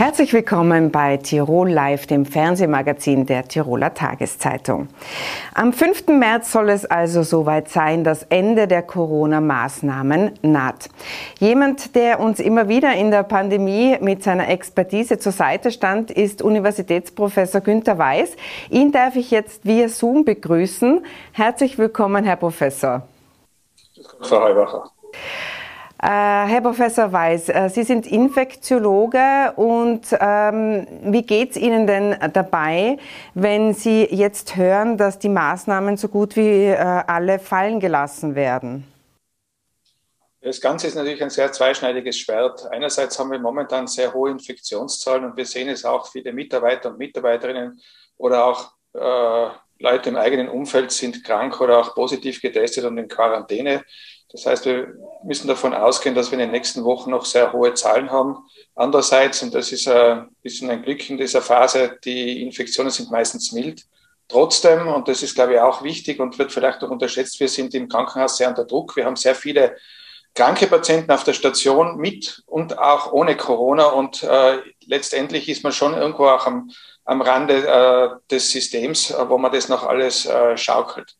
Herzlich willkommen bei Tirol Live, dem Fernsehmagazin der Tiroler Tageszeitung. Am 5. März soll es also soweit sein, das Ende der Corona-Maßnahmen naht. Jemand, der uns immer wieder in der Pandemie mit seiner Expertise zur Seite stand, ist Universitätsprofessor Günter Weiß. Ihn darf ich jetzt via Zoom begrüßen. Herzlich willkommen, Herr Professor. Frau Heubacher. Äh, Herr Professor Weiß, äh, Sie sind Infektiologe und ähm, wie geht es Ihnen denn dabei, wenn Sie jetzt hören, dass die Maßnahmen so gut wie äh, alle fallen gelassen werden? Das Ganze ist natürlich ein sehr zweischneidiges Schwert. Einerseits haben wir momentan sehr hohe Infektionszahlen und wir sehen es auch, viele Mitarbeiter und Mitarbeiterinnen oder auch äh, Leute im eigenen Umfeld sind krank oder auch positiv getestet und in Quarantäne. Das heißt, wir müssen davon ausgehen, dass wir in den nächsten Wochen noch sehr hohe Zahlen haben. Andererseits, und das ist ein bisschen ein Glück in dieser Phase, die Infektionen sind meistens mild. Trotzdem, und das ist, glaube ich, auch wichtig und wird vielleicht auch unterschätzt, wir sind im Krankenhaus sehr unter Druck. Wir haben sehr viele kranke Patienten auf der Station mit und auch ohne Corona. Und äh, letztendlich ist man schon irgendwo auch am, am Rande äh, des Systems, wo man das noch alles äh, schaukelt.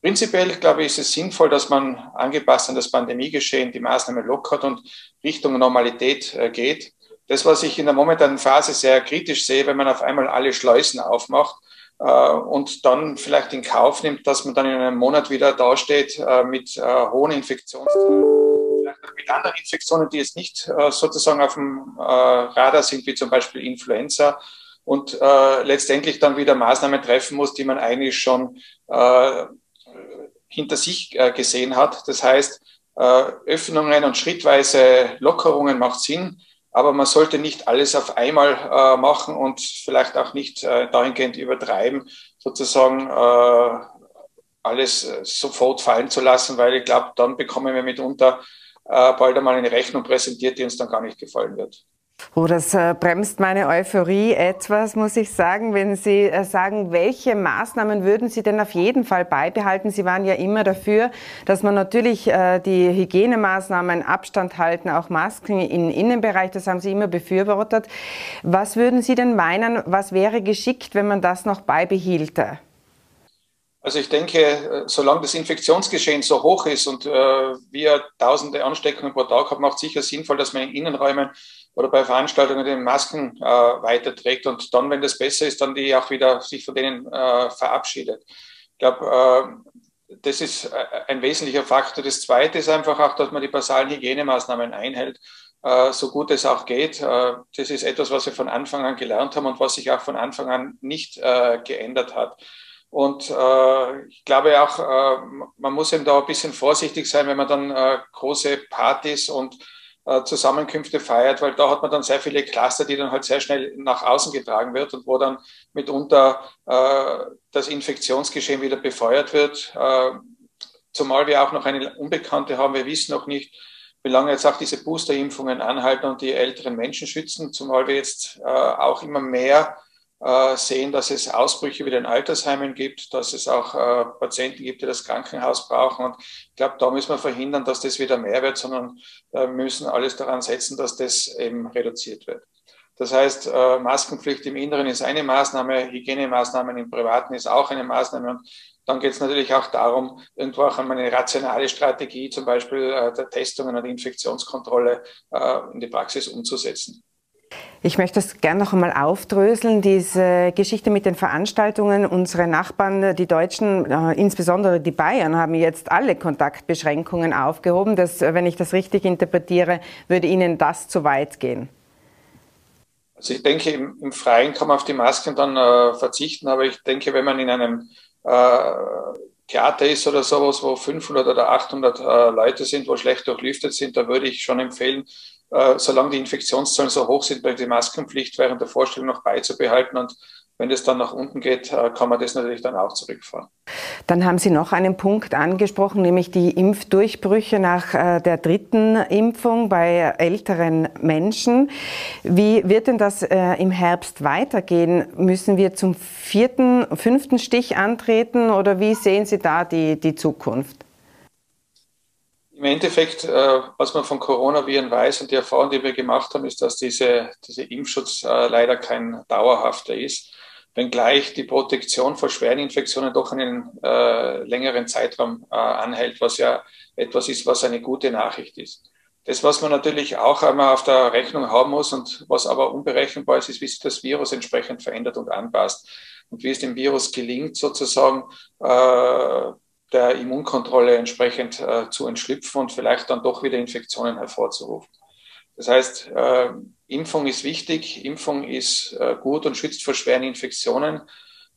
Prinzipiell, glaube ich, ist es sinnvoll, dass man angepasst an das Pandemiegeschehen die Maßnahmen lockert und Richtung Normalität äh, geht. Das, was ich in der momentanen Phase sehr kritisch sehe, wenn man auf einmal alle Schleusen aufmacht äh, und dann vielleicht in Kauf nimmt, dass man dann in einem Monat wieder dasteht äh, mit äh, hohen Infektionszahlen, vielleicht auch mit anderen Infektionen, die jetzt nicht äh, sozusagen auf dem äh, Radar sind, wie zum Beispiel Influenza und letztendlich dann wieder Maßnahmen treffen muss, die man eigentlich schon hinter sich äh, gesehen hat. Das heißt, äh, Öffnungen und schrittweise Lockerungen macht Sinn, aber man sollte nicht alles auf einmal äh, machen und vielleicht auch nicht dahingehend übertreiben, sozusagen alles sofort fallen zu lassen, weil ich glaube, dann bekommen wir mitunter bald einmal eine Rechnung präsentiert, die uns dann gar nicht gefallen wird. Oh, das äh, bremst meine Euphorie etwas, muss ich sagen. Wenn Sie äh, sagen, welche Maßnahmen würden Sie denn auf jeden Fall beibehalten? Sie waren ja immer dafür, dass man natürlich äh, die Hygienemaßnahmen, Abstand halten, auch Masken im Innenbereich, das haben Sie immer befürwortet. Was würden Sie denn meinen, was wäre geschickt, wenn man das noch beibehielte? Also ich denke, solange das Infektionsgeschehen so hoch ist und äh, wir tausende Ansteckungen pro Tag haben, macht es sicher sinnvoll, dass man in Innenräumen oder bei Veranstaltungen den Masken äh, weiterträgt und dann, wenn das besser ist, dann die auch wieder sich von denen äh, verabschiedet. Ich glaube, äh, das ist äh, ein wesentlicher Faktor. Das Zweite ist einfach auch, dass man die basalen Hygienemaßnahmen einhält, äh, so gut es auch geht. Äh, das ist etwas, was wir von Anfang an gelernt haben und was sich auch von Anfang an nicht geändert hat. Und äh, ich glaube auch, äh, man muss eben da ein bisschen vorsichtig sein, wenn man dann äh, große Partys und äh, Zusammenkünfte feiert, weil da hat man dann sehr viele Cluster, die dann halt sehr schnell nach außen getragen wird und wo dann mitunter äh, das Infektionsgeschehen wieder befeuert wird. Äh, zumal wir auch noch eine Unbekannte haben. Wir wissen noch nicht, wie lange jetzt auch diese Boosterimpfungen anhalten und die älteren Menschen schützen, zumal wir jetzt äh, auch immer mehr sehen, dass es Ausbrüche wieder in Altersheimen gibt, dass es auch äh, Patienten gibt, die das Krankenhaus brauchen. Und ich glaube, da müssen wir verhindern, dass das wieder mehr wird, sondern äh, müssen alles daran setzen, dass das eben reduziert wird. Das heißt, äh, Maskenpflicht im Inneren ist eine Maßnahme, Hygienemaßnahmen im Privaten ist auch eine Maßnahme. Und dann geht es natürlich auch darum, irgendwo auch an eine rationale Strategie, zum Beispiel äh, der Testungen und Infektionskontrolle äh, in die Praxis umzusetzen. Ich möchte das gerne noch einmal aufdröseln, diese Geschichte mit den Veranstaltungen. Unsere Nachbarn, die Deutschen, äh, insbesondere die Bayern, haben jetzt alle Kontaktbeschränkungen aufgehoben. Das, wenn ich das richtig interpretiere, würde Ihnen das zu weit gehen? Also ich denke, im, im Freien kann man auf die Masken dann äh, verzichten, aber ich denke, wenn man in einem äh, Theater ist oder sowas, wo 500 oder 800 äh, Leute sind, wo schlecht durchlüftet sind, da würde ich schon empfehlen, äh, solange die Infektionszahlen so hoch sind, bei die Maskenpflicht während der Vorstellung noch beizubehalten. Und wenn es dann nach unten geht, äh, kann man das natürlich dann auch zurückfahren. Dann haben Sie noch einen Punkt angesprochen, nämlich die Impfdurchbrüche nach äh, der dritten Impfung bei älteren Menschen. Wie wird denn das äh, im Herbst weitergehen? Müssen wir zum vierten, fünften Stich antreten oder wie sehen Sie da die, die Zukunft? Im Endeffekt, was man von Coronaviren weiß und die Erfahrung, die wir gemacht haben, ist, dass diese, dieser Impfschutz leider kein dauerhafter ist wenngleich die Protektion vor schweren Infektionen doch einen äh, längeren Zeitraum äh, anhält, was ja etwas ist, was eine gute Nachricht ist. Das, was man natürlich auch einmal auf der Rechnung haben muss und was aber unberechenbar ist, ist, wie sich das Virus entsprechend verändert und anpasst und wie es dem Virus gelingt, sozusagen äh, der Immunkontrolle entsprechend äh, zu entschlüpfen und vielleicht dann doch wieder Infektionen hervorzurufen. Das heißt, äh, Impfung ist wichtig, Impfung ist äh, gut und schützt vor schweren Infektionen.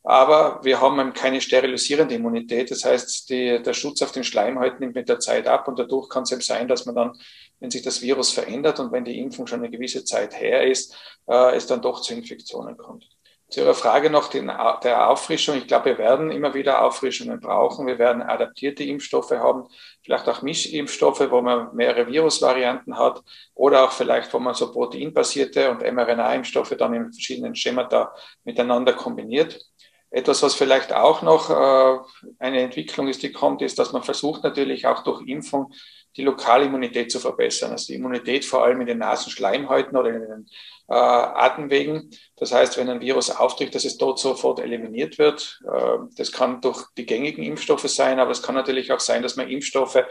Aber wir haben keine sterilisierende Immunität. Das heißt, die, der Schutz auf den Schleimhäuten nimmt mit der Zeit ab und dadurch kann es eben sein, dass man dann, wenn sich das Virus verändert und wenn die Impfung schon eine gewisse Zeit her ist, äh, es dann doch zu Infektionen kommt. Zu Ihrer Frage noch den, der Auffrischung. Ich glaube, wir werden immer wieder Auffrischungen brauchen. Wir werden adaptierte Impfstoffe haben, vielleicht auch Mischimpfstoffe, wo man mehrere Virusvarianten hat oder auch vielleicht, wo man so proteinbasierte und mRNA-Impfstoffe dann in verschiedenen Schemata miteinander kombiniert. Etwas, was vielleicht auch noch äh, eine Entwicklung ist, die kommt, ist, dass man versucht natürlich auch durch Impfung die lokale Immunität zu verbessern. Also die Immunität vor allem in den Nasenschleimhäuten oder in den äh, Atemwegen. Das heißt, wenn ein Virus auftritt, dass es dort sofort eliminiert wird. Äh, das kann durch die gängigen Impfstoffe sein, aber es kann natürlich auch sein, dass man Impfstoffe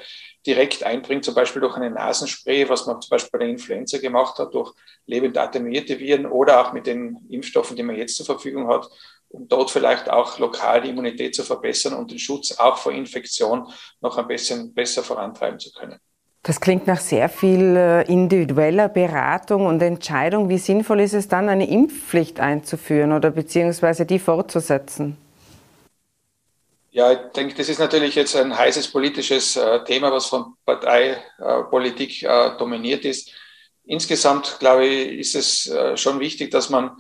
direkt einbringt, zum Beispiel durch eine Nasenspray, was man zum Beispiel bei der Influenza gemacht hat, durch lebend attenuierte Viren oder auch mit den Impfstoffen, die man jetzt zur Verfügung hat, um dort vielleicht auch lokal die Immunität zu verbessern und den Schutz auch vor Infektion noch ein bisschen besser vorantreiben zu können. Das klingt nach sehr viel äh, individueller Beratung und Entscheidung. Wie sinnvoll ist es dann, eine Impfpflicht einzuführen oder beziehungsweise die fortzusetzen? Ja, ich denke, das ist natürlich jetzt ein heißes politisches äh, Thema, was von Parteipolitik äh, dominiert ist. Insgesamt, glaube ich, ist es schon wichtig, dass man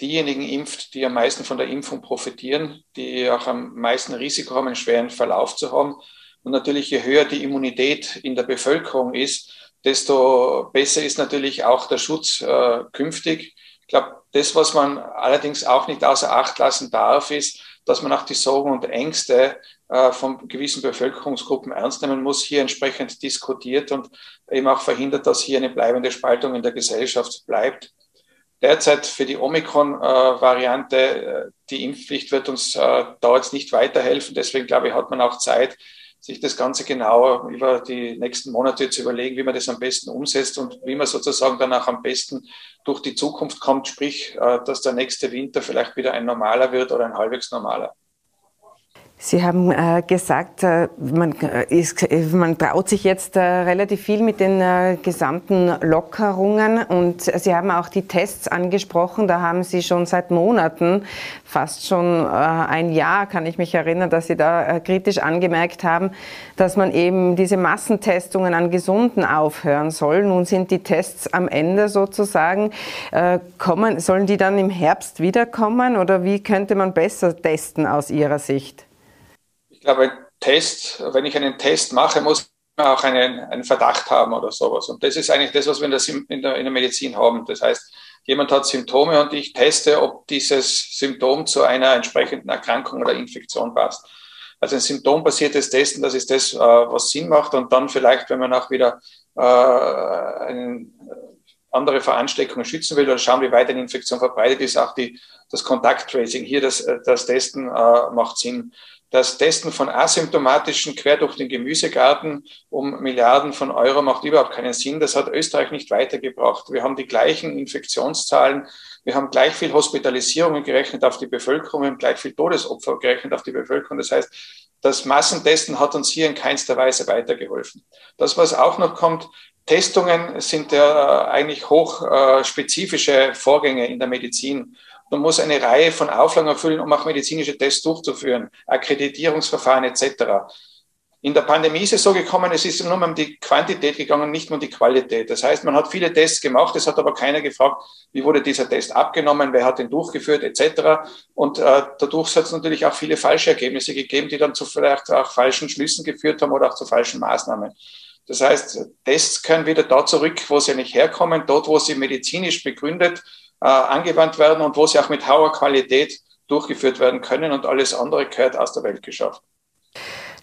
diejenigen impft, die am meisten von der Impfung profitieren, die auch am meisten Risiko haben, einen schweren Verlauf zu haben und natürlich, je höher die Immunität in der Bevölkerung ist, desto besser ist natürlich auch der Schutz äh, künftig. Ich glaube, das, was man allerdings auch nicht außer Acht lassen darf, ist, dass man auch die Sorgen und Ängste äh, von gewissen Bevölkerungsgruppen ernst nehmen muss, hier entsprechend diskutiert und eben auch verhindert, dass hier eine bleibende Spaltung in der Gesellschaft bleibt. Derzeit für die Omikron-Variante, äh, die Impfpflicht wird uns äh, da jetzt nicht weiterhelfen. Deswegen glaube ich, hat man auch Zeit, sich das Ganze genauer über die nächsten Monate zu überlegen, wie man das am besten umsetzt und wie man sozusagen danach am besten durch die Zukunft kommt, sprich, äh, dass der nächste Winter vielleicht wieder ein normaler wird oder ein halbwegs normaler. Sie haben äh, gesagt, äh, man, äh, ist, man, traut sich jetzt äh, relativ viel mit den äh, gesamten Lockerungen und Sie haben auch die Tests angesprochen. Da haben Sie schon seit Monaten, fast schon äh, ein Jahr, kann ich mich erinnern, dass Sie da kritisch angemerkt haben, dass man eben diese Massentestungen an Gesunden aufhören soll. Nun sind die Tests am Ende sozusagen. kommen, sollen die dann im Herbst wiederkommen oder wie könnte man besser testen aus Ihrer Sicht? Glaube, Test, wenn ich einen Test mache, muss man auch einen, einen Verdacht haben oder sowas. Und das ist eigentlich das, was wir in der, in der, in der Medizin haben. Das heißt, jemand hat Symptome und ich teste, ob dieses Symptom zu einer entsprechenden Erkrankung oder Infektion passt. Also ein symptombasiertes Testen, das ist das, äh, was Sinn macht. Und dann vielleicht, wenn man auch wieder äh, eine andere Veransteckungen schützen will oder schauen, wie weit eine Infektion verbreitet ist, auch die, das Kontakttracing, hier das, das Testen äh, macht Sinn das Testen von asymptomatischen quer durch den Gemüsegarten um Milliarden von Euro macht überhaupt keinen Sinn. Das hat Österreich nicht weitergebracht. Wir haben die gleichen Infektionszahlen. Wir haben gleich viel Hospitalisierungen gerechnet auf die Bevölkerung. Wir haben gleich viel Todesopfer gerechnet auf die Bevölkerung. Das heißt, das Massentesten hat uns hier in keinster Weise weitergeholfen. Das, was auch noch kommt, Testungen sind ja eigentlich hochspezifische Vorgänge in der Medizin. Man muss eine Reihe von Auflagen erfüllen, um auch medizinische Tests durchzuführen, Akkreditierungsverfahren etc. In der Pandemie ist es so gekommen, es ist nur um die Quantität gegangen, nicht um die Qualität. Das heißt, man hat viele Tests gemacht, es hat aber keiner gefragt, wie wurde dieser Test abgenommen, wer hat den durchgeführt, etc. Und äh, dadurch hat es natürlich auch viele falsche Ergebnisse gegeben, die dann zu vielleicht auch falschen Schlüssen geführt haben oder auch zu falschen Maßnahmen. Das heißt, Tests können wieder da zurück, wo sie nicht herkommen, dort, wo sie medizinisch begründet äh, angewandt werden und wo sie auch mit hoher Qualität durchgeführt werden können und alles andere gehört aus der Welt geschafft.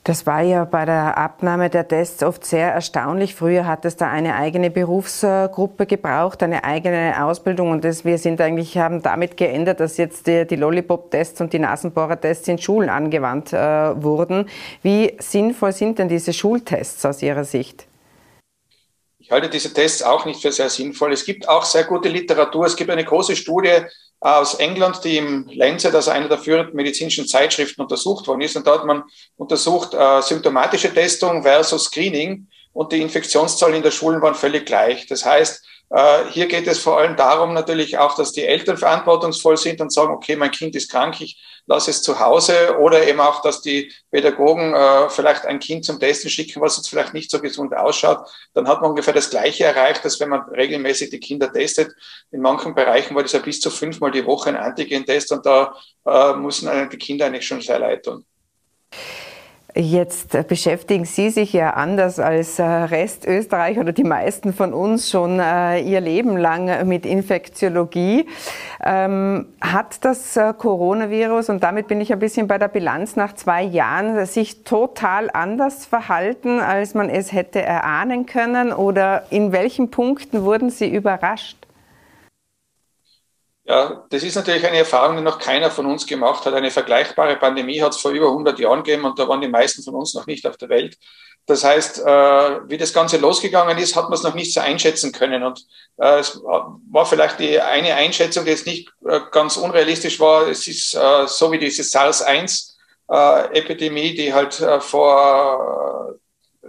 Das war ja bei der Abnahme der Tests oft sehr erstaunlich. Früher hat es da eine eigene Berufsgruppe gebraucht, eine eigene Ausbildung und das, wir sind eigentlich, haben damit geändert, dass jetzt die, die Lollipop-Tests und die Nasenbohrer-Tests in Schulen angewandt äh, wurden. Wie sinnvoll sind denn diese Schultests aus Ihrer Sicht? Ich halte diese Tests auch nicht für sehr sinnvoll. Es gibt auch sehr gute Literatur. Es gibt eine große Studie aus England, die im Lancet, also einer der führenden medizinischen Zeitschriften, untersucht worden ist. Und da hat man untersucht äh, symptomatische Testung versus Screening und die Infektionszahlen in der Schulen waren völlig gleich. Das heißt, hier geht es vor allem darum natürlich auch, dass die Eltern verantwortungsvoll sind und sagen, okay, mein Kind ist krank, ich lasse es zu Hause oder eben auch, dass die Pädagogen äh, vielleicht ein Kind zum Testen schicken, was jetzt vielleicht nicht so gesund ausschaut. Dann hat man ungefähr das Gleiche erreicht, als wenn man regelmäßig die Kinder testet. In manchen Bereichen war das ja bis zu fünfmal die Woche ein Antigen-Test und da äh, müssen die Kinder eigentlich schon sehr leid tun. Jetzt beschäftigen Sie sich ja anders als äh, Rest Österreich oder die meisten von uns schon äh, ihr Leben lang mit Infektiologie. Ähm, hat das äh, Coronavirus, und damit bin ich ein bisschen bei der Bilanz nach zwei Jahren, sich total anders verhalten, als man es hätte erahnen können? Oder in welchen Punkten wurden Sie überrascht? Ja, das ist natürlich eine Erfahrung, die noch keiner von uns gemacht hat. Eine vergleichbare Pandemie hat es vor über 100 Jahren gegeben und da waren die meisten von uns noch nicht auf der Welt. Das heißt, äh, wie das Ganze losgegangen ist, hat man es noch nicht so einschätzen können. Und äh, es war vielleicht die eine Einschätzung, die jetzt nicht äh, ganz unrealistisch war. Es ist so wie diese SARS-1-Epidemie, äh, die halt vor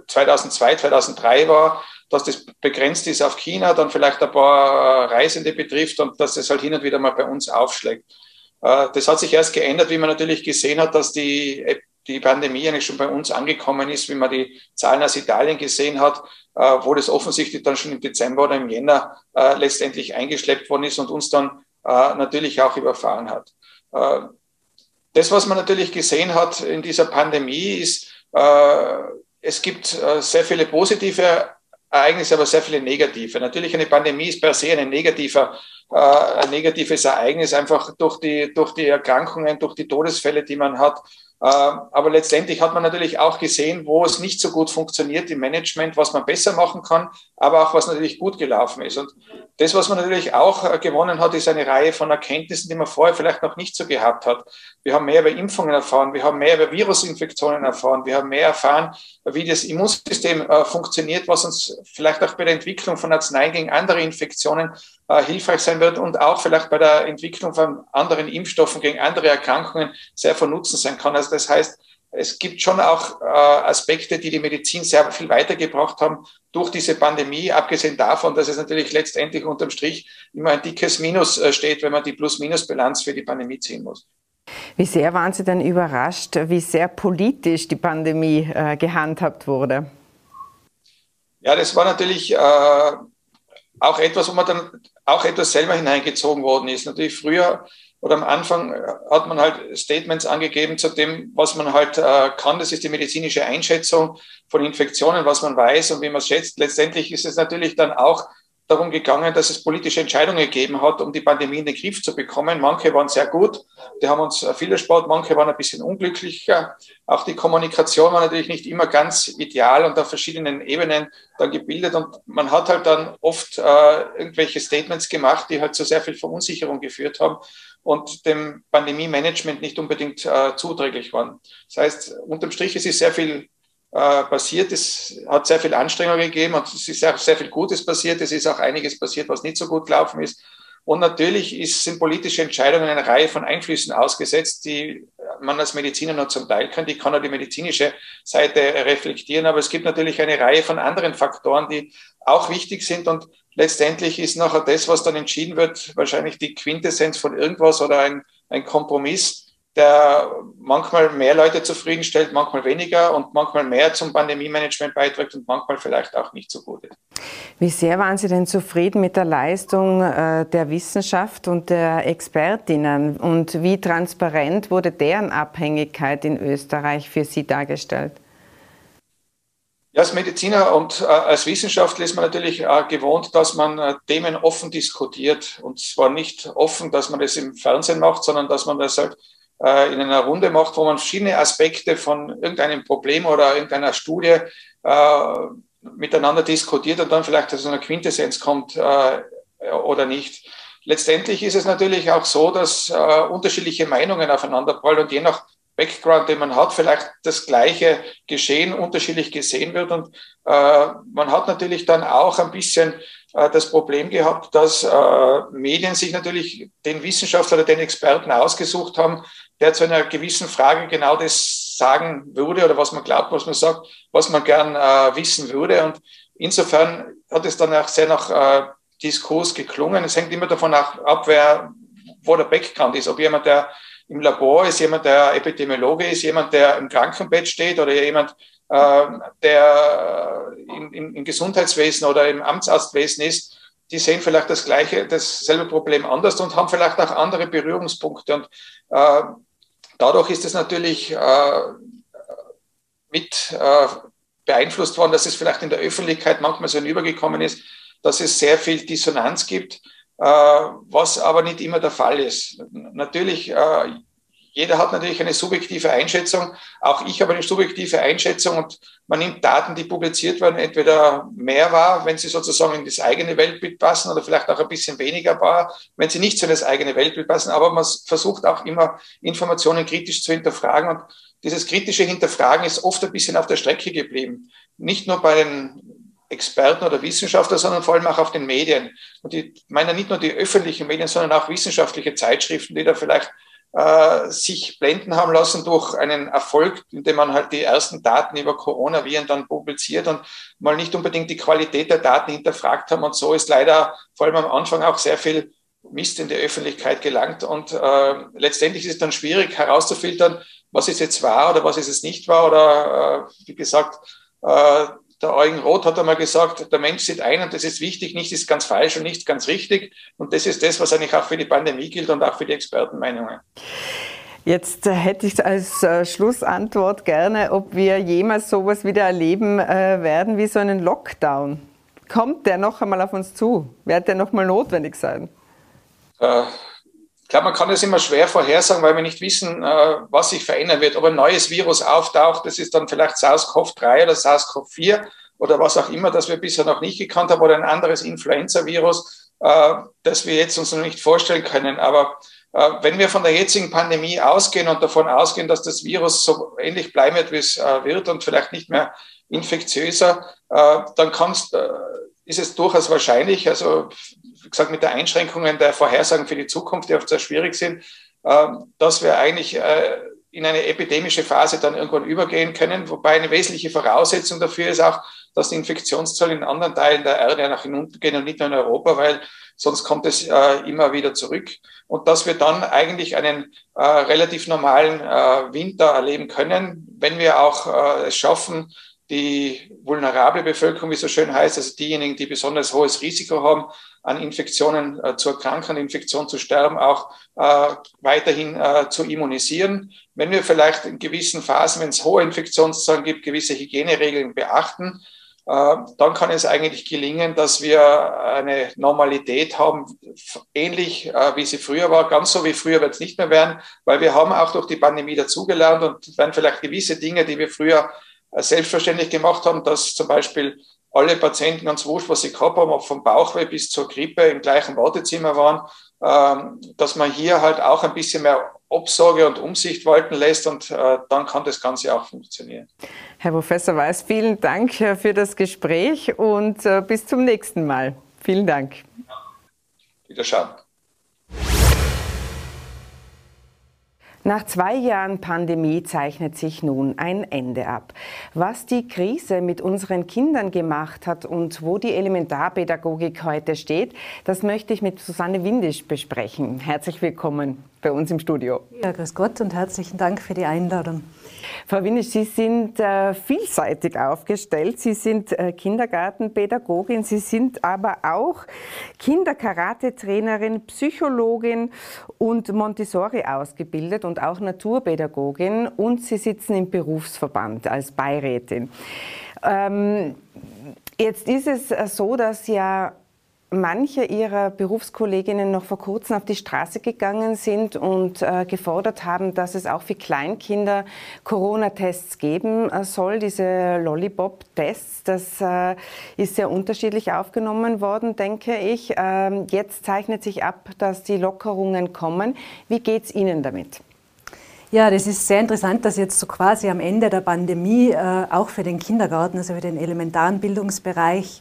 2002, 2003 war dass das begrenzt ist auf China, dann vielleicht ein paar äh, Reisende betrifft und dass das halt hin und wieder mal bei uns aufschlägt. Äh, das hat sich erst geändert, wie man natürlich gesehen hat, dass die, die Pandemie eigentlich schon bei uns angekommen ist, wie man die Zahlen aus Italien gesehen hat, äh, wo das offensichtlich dann schon im Dezember oder im Jänner letztendlich eingeschleppt worden ist und uns dann natürlich auch überfahren hat. Das, was man natürlich gesehen hat in dieser Pandemie, ist, es gibt sehr viele positive Ereignisse, aber sehr viele negative. Natürlich eine Pandemie ist per se ein negativer, äh, ein negatives Ereignis, einfach durch die, durch die Erkrankungen, durch die Todesfälle, die man hat. Äh, aber letztendlich hat man natürlich auch gesehen, wo es nicht so gut funktioniert im Management, was man besser machen kann, aber auch was natürlich gut gelaufen ist. Und das, was man natürlich auch äh, gewonnen hat, ist eine Reihe von Erkenntnissen, die man vorher vielleicht noch nicht so gehabt hat. Wir haben mehr über Impfungen erfahren, wir haben mehr über Virusinfektionen erfahren, wir haben mehr erfahren, wie das Immunsystem äh, funktioniert, was uns vielleicht auch bei der Entwicklung von Arzneien gegen andere Infektionen äh, hilfreich sein wird und auch vielleicht bei der Entwicklung von anderen Impfstoffen gegen andere Erkrankungen sehr von Nutzen sein kann. Also das heißt, es gibt schon auch äh, Aspekte, die die Medizin sehr viel weitergebracht haben durch diese Pandemie, abgesehen davon, dass es natürlich letztendlich unterm Strich immer ein dickes Minus äh, steht, wenn man die Plus-Minus-Bilanz für die Pandemie ziehen muss. Wie sehr waren Sie denn überrascht, wie sehr politisch die Pandemie äh, gehandhabt wurde? Ja, das war natürlich äh, auch etwas, wo man dann auch etwas selber hineingezogen worden ist. Natürlich früher oder am Anfang hat man halt Statements angegeben zu dem, was man halt äh, kann. Das ist die medizinische Einschätzung von Infektionen, was man weiß und wie man es schätzt. Letztendlich ist es natürlich dann auch darum gegangen, dass es politische Entscheidungen gegeben hat, um die Pandemie in den Griff zu bekommen. Manche waren sehr gut, die haben uns viel erspart, manche waren ein bisschen unglücklicher. Auch die Kommunikation war natürlich nicht immer ganz ideal und auf verschiedenen Ebenen dann gebildet und man hat halt dann oft äh, irgendwelche Statements gemacht, die halt zu sehr viel Verunsicherung geführt haben und dem Pandemie-Management nicht unbedingt äh, zuträglich waren. Das heißt, unterm Strich es ist sehr viel äh, passiert. Es hat sehr viel Anstrengung gegeben und es ist sehr, sehr viel Gutes passiert. Es ist auch einiges passiert, was nicht so gut gelaufen ist. Und natürlich ist, sind politische Entscheidungen eine Reihe von Einflüssen ausgesetzt, die man als Mediziner nur zum Teil kann. Die kann nur die medizinische Seite reflektieren, aber es gibt natürlich eine Reihe von anderen Faktoren, die auch wichtig sind und letztendlich ist nachher das, was dann entschieden wird, wahrscheinlich die Quintessenz von irgendwas oder ein, ein Kompromiss. Der manchmal mehr Leute zufriedenstellt, manchmal weniger und manchmal mehr zum Pandemie-Management beiträgt und manchmal vielleicht auch nicht so gut ist. Wie sehr waren Sie denn zufrieden mit der Leistung äh, der Wissenschaft und der Expertinnen und wie transparent wurde deren Abhängigkeit in Österreich für Sie dargestellt? Ja, als Mediziner und äh, als Wissenschaftler ist man natürlich äh, gewohnt, dass man äh, Themen offen diskutiert. Und zwar nicht offen, dass man das im Fernsehen macht, sondern dass man das halt äh, in einer Runde macht, wo man verschiedene Aspekte von irgendeinem Problem oder irgendeiner Studie äh, miteinander diskutiert und dann vielleicht zu einer Quintessenz kommt äh, oder nicht. Letztendlich ist es natürlich auch so, dass unterschiedliche Meinungen aufeinanderprallen und je nach Background, den man hat, vielleicht das gleiche Geschehen unterschiedlich gesehen wird. Und äh, man hat natürlich dann auch ein bisschen äh, das Problem gehabt, dass äh, Medien sich natürlich den Wissenschaftler oder den Experten ausgesucht haben, der zu einer gewissen Frage genau das sagen würde oder was man glaubt, was man sagt, was man gern äh, wissen würde. Und insofern hat es dann auch sehr nach äh, Diskurs geklungen. Es hängt immer davon ab, wer, wo der Background ist, ob jemand, der im Labor ist jemand, der Epidemiologe ist, jemand, der im Krankenbett steht oder jemand, äh, der im, im, im Gesundheitswesen oder im Amtsarztwesen ist, die sehen vielleicht das gleiche, dasselbe Problem anders und haben vielleicht auch andere Berührungspunkte. Und äh, dadurch ist es natürlich äh, mit äh, beeinflusst worden, dass es vielleicht in der Öffentlichkeit manchmal so hinübergekommen ist, dass es sehr viel Dissonanz gibt äh, was aber nicht immer der Fall ist. Natürlich, äh, jeder hat natürlich eine subjektive Einschätzung. Auch ich habe eine subjektive Einschätzung und man nimmt Daten, die publiziert werden, entweder mehr wahr, wenn sie sozusagen in das eigene Weltbild passen oder vielleicht auch ein bisschen weniger wahr, wenn sie nicht so in das eigene Weltbild passen. Aber man versucht auch immer, Informationen kritisch zu hinterfragen und dieses kritische Hinterfragen ist oft ein bisschen auf der Strecke geblieben. Nicht nur bei den Experten oder Wissenschaftler, sondern vor allem auch auf den Medien. Und ich meine nicht nur die öffentlichen Medien, sondern auch wissenschaftliche Zeitschriften, die da vielleicht äh, sich blenden haben lassen durch einen Erfolg, indem man halt die ersten Daten über Coronaviren dann publiziert und mal nicht unbedingt die Qualität der Daten hinterfragt haben. Und so ist leider vor allem am Anfang auch sehr viel Mist in die Öffentlichkeit gelangt. Und äh, letztendlich ist es dann schwierig herauszufiltern, was ist jetzt wahr oder was ist es nicht wahr. Oder äh, wie gesagt, äh, der Eugen Roth hat einmal gesagt, der Mensch sieht ein und das ist wichtig, nichts ist ganz falsch und nichts ganz richtig. Und das ist das, was eigentlich auch für die Pandemie gilt und auch für die Expertenmeinungen. Jetzt hätte ich als äh, Schlussantwort gerne, ob wir jemals sowas wieder erleben äh, werden wie so einen Lockdown. Kommt der noch einmal auf uns zu? Wird der noch mal notwendig sein? Äh, ich glaube, man kann das immer schwer vorhersagen, weil wir nicht wissen, äh, was sich verändern wird. Ob ein neues Virus auftaucht, das ist dann vielleicht SARS-CoV-3 oder SARS-CoV-4 oder was auch immer, das wir bisher noch nicht gekannt haben, oder ein anderes Influenza-Virus, äh, das wir jetzt uns noch nicht vorstellen können. Aber äh, wenn wir von der jetzigen Pandemie ausgehen und davon ausgehen, dass das Virus so ähnlich bleiben wird, wie es wird und vielleicht nicht mehr infektiöser, dann kannst, ist es durchaus wahrscheinlich, also gesagt, mit der Einschränkungen der Vorhersagen für die Zukunft, die oft sehr schwierig sind, ähm, dass wir eigentlich äh, in eine epidemische Phase dann irgendwann übergehen können. Wobei eine wesentliche Voraussetzung dafür ist auch, dass die Infektionszahlen in anderen Teilen der Erde nach hinunter gehen und nicht nur in Europa, weil sonst kommt es äh, immer wieder zurück. Und dass wir dann eigentlich einen äh, relativ normalen Winter erleben können, wenn wir auch es schaffen, die vulnerable Bevölkerung, wie so schön heißt, also diejenigen, die besonders hohes Risiko haben, an Infektionen äh, zu erkranken, an Infektionen zu sterben, auch äh, weiterhin äh, zu immunisieren. Wenn wir vielleicht in gewissen Phasen, wenn es hohe Infektionszahlen gibt, gewisse Hygieneregeln beachten, äh, dann kann es eigentlich gelingen, dass wir eine Normalität haben, ähnlich äh, wie sie früher war. Ganz so wie früher wird es nicht mehr werden, weil wir haben auch durch die Pandemie dazugelernt und werden vielleicht gewisse Dinge, die wir früher selbstverständlich gemacht haben, dass zum Beispiel alle Patienten ganz wurscht, was sie gehabt haben, ob vom Bauchweh bis zur Grippe im gleichen Wartezimmer waren, ähm, dass man hier halt auch ein bisschen mehr Obsorge und Umsicht walten lässt und äh, dann kann das Ganze auch funktionieren. Herr Professor Weiß, vielen Dank äh, für das Gespräch und äh, bis zum nächsten Mal. Vielen Dank. Wiederschauen. Nach zwei Jahren Pandemie zeichnet sich nun ein Ende ab. Was die Krise mit unseren Kindern gemacht hat und wo die Elementarpädagogik heute steht, das möchte ich mit Susanne Windisch besprechen. Herzlich willkommen bei uns im Studio. Ja, grüß Gott und herzlichen Dank für die Einladung. Frau Windisch, Sie sind äh, vielseitig aufgestellt. Sie sind äh, Kindergartenpädagogin, Sie sind aber auch Kinderkarate-Trainerin, Psychologin und Montessori ausgebildet und auch Naturpädagogin und Sie sitzen im Berufsverband als Beirätin. Ähm, jetzt ist es äh, so, dass ja manche ihrer Berufskolleginnen noch vor kurzem auf die Straße gegangen sind und äh, gefordert haben, dass es auch für Kleinkinder Corona-Tests geben äh, soll, diese Lollipop-Tests. Das äh, ist sehr unterschiedlich aufgenommen worden, denke ich. Ähm, jetzt zeichnet sich ab, dass die Lockerungen kommen. Wie geht es Ihnen damit? Ja, das ist sehr interessant, dass jetzt so quasi am Ende der Pandemie äh, auch für den Kindergarten, also für den elementaren Bildungsbereich,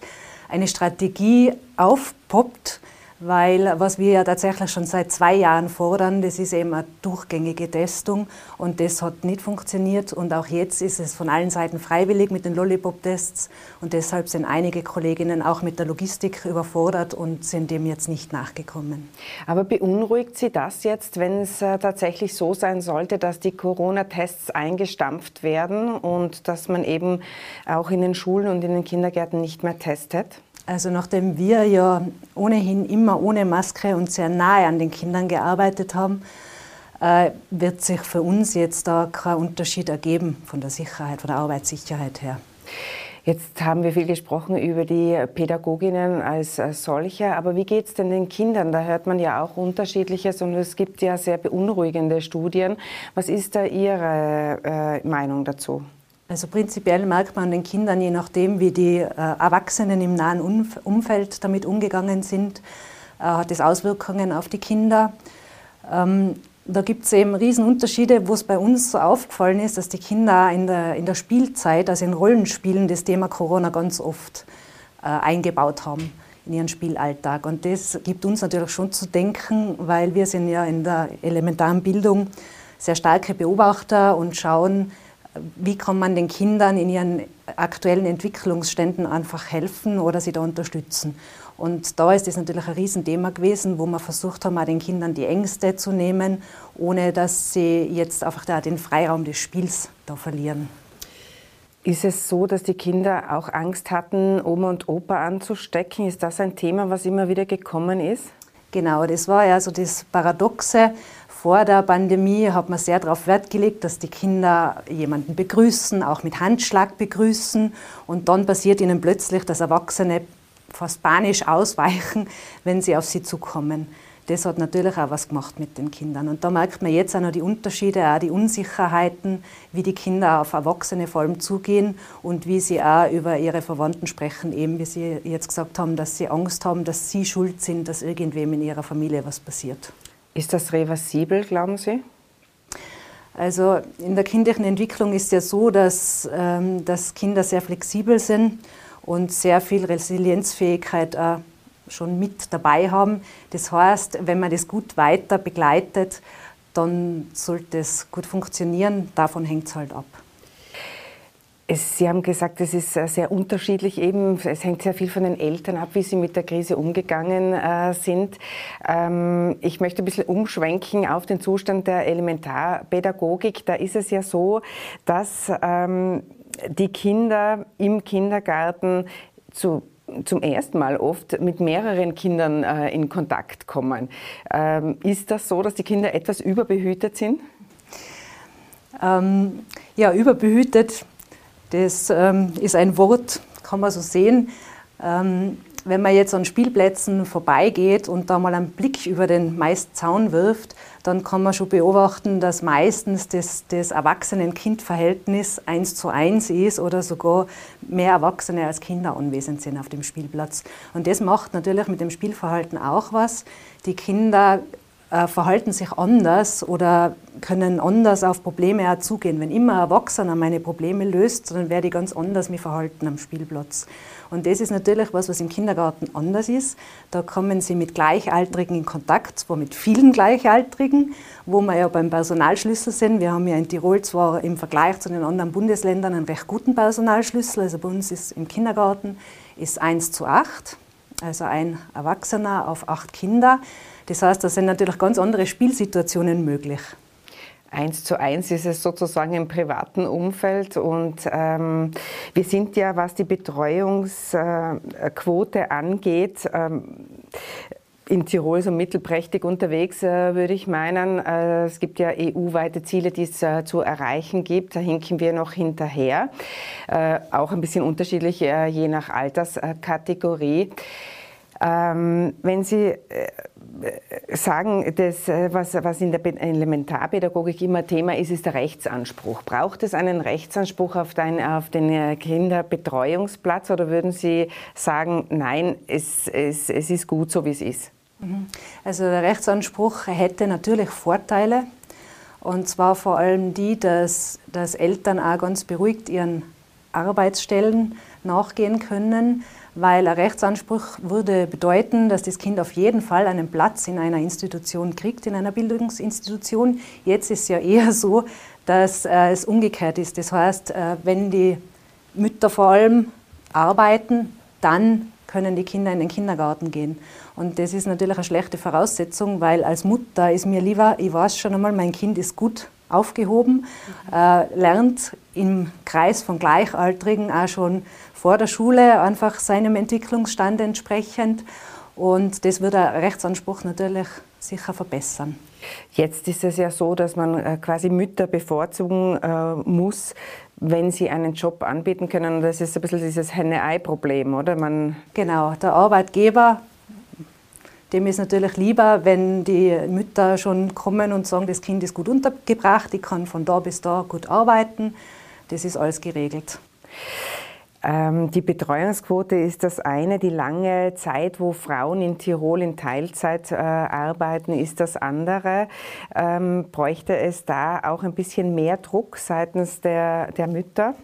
eine Strategie aufpoppt, weil was wir ja tatsächlich schon seit zwei Jahren fordern, das ist eben eine durchgängige Testung und das hat nicht funktioniert und auch jetzt ist es von allen Seiten freiwillig mit den Lollipop-Tests und deshalb sind einige Kolleginnen auch mit der Logistik überfordert und sind dem jetzt nicht nachgekommen. Aber beunruhigt Sie das jetzt, wenn es äh, tatsächlich so sein sollte, dass die Corona-Tests eingestampft werden und dass man eben auch in den Schulen und in den Kindergärten nicht mehr testet? Also nachdem wir ja ohnehin immer ohne Maske und sehr nahe an den Kindern gearbeitet haben, äh, wird sich für uns jetzt da kein Unterschied ergeben von der Sicherheit, von der Arbeitssicherheit her. Jetzt haben wir viel gesprochen über die Pädagoginnen als solche, aber wie geht es denn den Kindern? Da hört man ja auch unterschiedliches und es gibt ja sehr beunruhigende Studien. Was ist da Ihre äh, Meinung dazu? Also prinzipiell merkt man den Kindern, je nachdem, wie die äh, Erwachsenen im nahen Umfeld damit umgegangen sind, äh, hat es Auswirkungen auf die Kinder. Ähm, da gibt es eben Riesenunterschiede, wo es bei uns so aufgefallen ist, dass die Kinder in der, in der Spielzeit, also in Rollenspielen, das Thema Corona ganz oft äh, eingebaut haben in ihren Spielalltag. Und das gibt uns natürlich schon zu denken, weil wir sind ja in der elementaren Bildung sehr starke Beobachter und schauen, wie kann man den Kindern in ihren aktuellen Entwicklungsständen einfach helfen oder sie da unterstützen. Und da ist es natürlich ein Riesenthema gewesen, wo wir versucht haben, auch den Kindern die Ängste zu nehmen, ohne dass sie jetzt einfach da den Freiraum des Spiels da verlieren. Ist es so, dass die Kinder auch Angst hatten, Oma und Opa anzustecken? Ist das ein Thema, was immer wieder gekommen ist? Genau, das war ja so das Paradoxe vor der Pandemie hat man sehr darauf Wert gelegt, dass die Kinder jemanden begrüßen, auch mit Handschlag begrüßen. Und dann passiert ihnen plötzlich, dass Erwachsene fast panisch ausweichen, wenn sie auf sie zukommen. Das hat natürlich auch was gemacht mit den Kindern. Und da merkt man jetzt auch noch die Unterschiede, auch die Unsicherheiten, wie die Kinder auf Erwachsene vor allem zugehen und wie sie auch über ihre Verwandten sprechen, eben wie Sie jetzt gesagt haben, dass sie Angst haben, dass sie schuld sind, dass irgendwem in ihrer Familie was passiert. Ist das reversibel, glauben Sie? Also in der kindlichen Entwicklung ist ja so, dass, ähm, dass Kinder sehr flexibel sind und sehr viel Resilienzfähigkeit äh, schon mit dabei haben. Das heißt, wenn man das gut weiter begleitet, dann sollte es gut funktionieren. Davon hängt es halt ab. Es, sie haben gesagt, es ist sehr unterschiedlich eben. Es hängt sehr viel von den Eltern ab, wie sie mit der Krise umgegangen äh, sind. Ähm, ich möchte ein bisschen umschwenken auf den Zustand der Elementarpädagogik. Da ist es ja so, dass ähm, die Kinder im Kindergarten zu zum ersten Mal oft mit mehreren Kindern äh, in Kontakt kommen. Ähm, ist das so, dass die Kinder etwas überbehütet sind? Ähm, ja, überbehütet das ähm, ist ein Wort, kann man so sehen. Ähm, wenn man jetzt an Spielplätzen vorbeigeht und da mal einen Blick über den meisten Zaun wirft, dann kann man schon beobachten, dass meistens das, das Erwachsenen-Kind-Verhältnis eins zu eins ist oder sogar mehr Erwachsene als Kinder anwesend sind auf dem Spielplatz. Und das macht natürlich mit dem Spielverhalten auch was. Die Kinder äh, verhalten sich anders oder können anders auf Probleme auch zugehen. Wenn immer ein Erwachsener meine Probleme löst, dann werde ich ganz anders mich verhalten am Spielplatz. Und das ist natürlich was, was im Kindergarten anders ist. Da kommen sie mit Gleichaltrigen in Kontakt, zwar mit vielen Gleichaltrigen, wo wir ja beim Personalschlüssel sind. Wir haben ja in Tirol zwar im Vergleich zu den anderen Bundesländern einen recht guten Personalschlüssel. Also bei uns ist im Kindergarten ist 1 zu 8, also ein Erwachsener auf acht Kinder. Das heißt, da sind natürlich ganz andere Spielsituationen möglich. Eins zu eins ist es sozusagen im privaten Umfeld und ähm, wir sind ja, was die Betreuungsquote angeht, ähm, in Tirol so mittelprächtig unterwegs, äh, würde ich meinen. Äh, es gibt ja EU-weite Ziele, die es äh, zu erreichen gibt. Da hinken wir noch hinterher. Äh, auch ein bisschen unterschiedlich, äh, je nach Alterskategorie. Ähm, wenn Sie äh, sagen, das, äh, was, was in der Elementarpädagogik immer Thema ist, ist der Rechtsanspruch. Braucht es einen Rechtsanspruch auf den, auf den äh, Kinderbetreuungsplatz oder würden Sie sagen, nein, es, es, es ist gut so, wie es ist? Mhm. Also der Rechtsanspruch hätte natürlich Vorteile. Und zwar vor allem die, dass, dass Eltern auch ganz beruhigt ihren Arbeitsstellen nachgehen können weil ein Rechtsanspruch würde bedeuten, dass das Kind auf jeden Fall einen Platz in einer Institution kriegt, in einer Bildungsinstitution. Jetzt ist es ja eher so, dass äh, es umgekehrt ist. Das heißt, äh, wenn die Mütter vor allem arbeiten, dann können die Kinder in den Kindergarten gehen. Und das ist natürlich eine schlechte Voraussetzung, weil als Mutter ist mir lieber, ich weiß schon einmal, mein Kind ist gut aufgehoben, äh, lernt im Kreis von Gleichaltrigen auch schon vor der Schule, einfach seinem Entwicklungsstand entsprechend. Und das würde der Rechtsanspruch natürlich sicher verbessern. Jetzt ist es ja so, dass man äh, quasi Mütter bevorzugen äh, muss, wenn sie einen Job anbieten können. das ist ein bisschen dieses Henne-Ei-Problem, oder? Man genau, der Arbeitgeber, dem ist natürlich lieber, wenn die Mütter schon kommen und sagen, das Kind ist gut untergebracht, ich kann von da bis da gut arbeiten. Das ist alles geregelt. Ähm, die Betreuungsquote ist das eine. Die lange Zeit, wo Frauen in Tirol in Teilzeit äh, arbeiten, ist das andere. Ähm, bräuchte es da auch ein bisschen mehr Druck seitens der, der Mütter?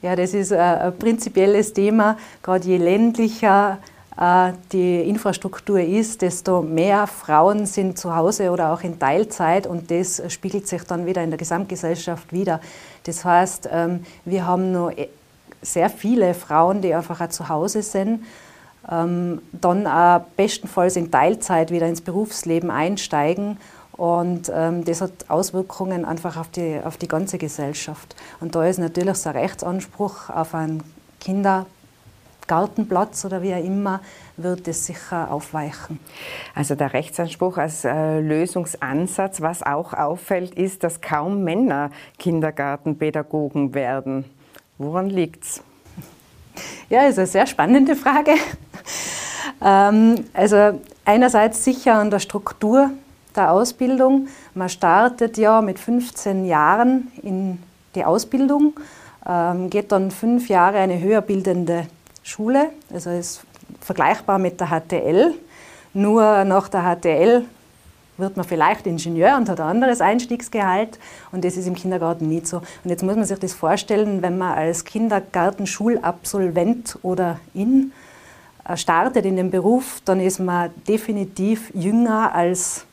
Ja, das ist äh, ein prinzipielles Thema. Gerade je ländlicher die Infrastruktur ist, desto mehr Frauen sind zu Hause oder auch in Teilzeit und das spiegelt sich dann wieder in der Gesamtgesellschaft wieder. Das heißt, ähm, wir haben nur sehr viele Frauen, die einfach auch zu Hause sind, ähm, dann auch bestenfalls in Teilzeit wieder ins Berufsleben einsteigen. Und ähm, das hat Auswirkungen einfach auf die, auf die ganze Gesellschaft. Und da ist natürlich so ein Rechtsanspruch auf einen Kindergartenplatz oder wie auch immer, wird es sicher aufweichen. Also der Rechtsanspruch als äh, Lösungsansatz, was auch auffällt, ist, dass kaum Männer Kindergartenpädagogen werden. Woran liegt es? Ja, ist eine sehr spannende Frage. Ähm, also einerseits sicher an der Struktur der Ausbildung. Man startet ja mit 15 Jahren in die Ausbildung, ähm, geht dann fünf Jahre eine höher bildende Schule, also ist vergleichbar mit der HTL. Nur nach der HTL wird man vielleicht Ingenieur und hat ein anderes Einstiegsgehalt und das ist im Kindergarten nicht so. Und jetzt muss man sich das vorstellen, wenn man als Kindergartenschulabsolvent oder in äh, startet in den Beruf, dann ist man definitiv jünger als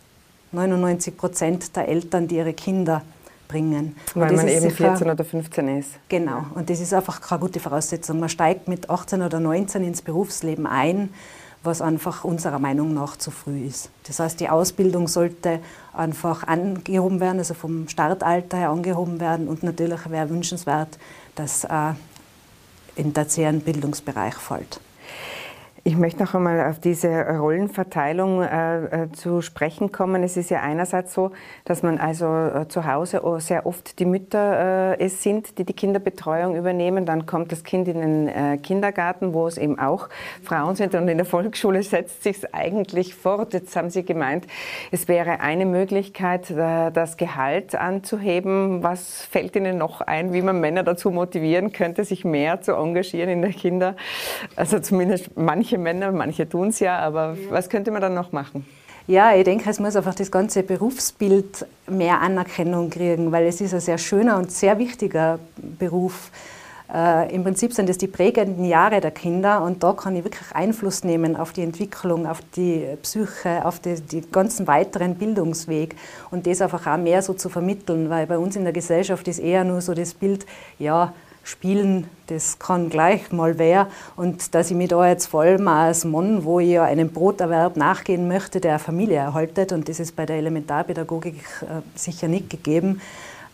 99 Prozent der Eltern, die ihre Kinder bringen. Weil man eben sicher, 14 oder 15 ist. Genau, und das ist einfach keine gute Voraussetzung. Man steigt mit 18 oder 19 ins Berufsleben ein was einfach unserer Meinung nach zu früh ist. Das heißt, die Ausbildung sollte einfach angehoben werden, also vom Startalter her angehoben werden und natürlich wäre wünschenswert, dass äh, in tertiären Bildungsbereich fällt. Ich möchte noch einmal auf diese Rollenverteilung äh, äh, zu sprechen kommen. Es ist ja einerseits so, dass man also äh, zu Hause sehr oft die Mütter äh, es sind, die die Kinderbetreuung übernehmen. Dann kommt das Kind in den äh, Kindergarten, wo es eben auch Frauen sind. Und in der Volksschule setzt sich es eigentlich fort. Jetzt haben Sie gemeint, es wäre eine Möglichkeit, das Gehalt anzuheben. Was fällt Ihnen noch ein, wie man Männer dazu motivieren könnte, sich mehr zu engagieren in der Kinder? Also zumindest manche manche Männer, manche tun es ja, aber was könnte man dann noch machen? Ja, ich denke, es muss einfach das ganze Berufsbild mehr Anerkennung kriegen, weil es ist ein sehr schöner und sehr wichtiger Beruf. Äh, Im Prinzip sind es die prägenden Jahre der Kinder und da kann ich wirklich Einfluss nehmen auf die Entwicklung, auf die Psyche, auf den ganzen weiteren Bildungsweg und das einfach auch mehr so zu vermitteln, weil bei uns in der Gesellschaft ist eher nur so das Bild, ja, Spielen, das kann gleich mal wer. Und dass ich mich da jetzt voll mal als Mann, wo ich ja einem Broterwerb nachgehen möchte, der eine Familie erhaltet, und das ist bei der Elementarpädagogik äh, sicher nicht gegeben,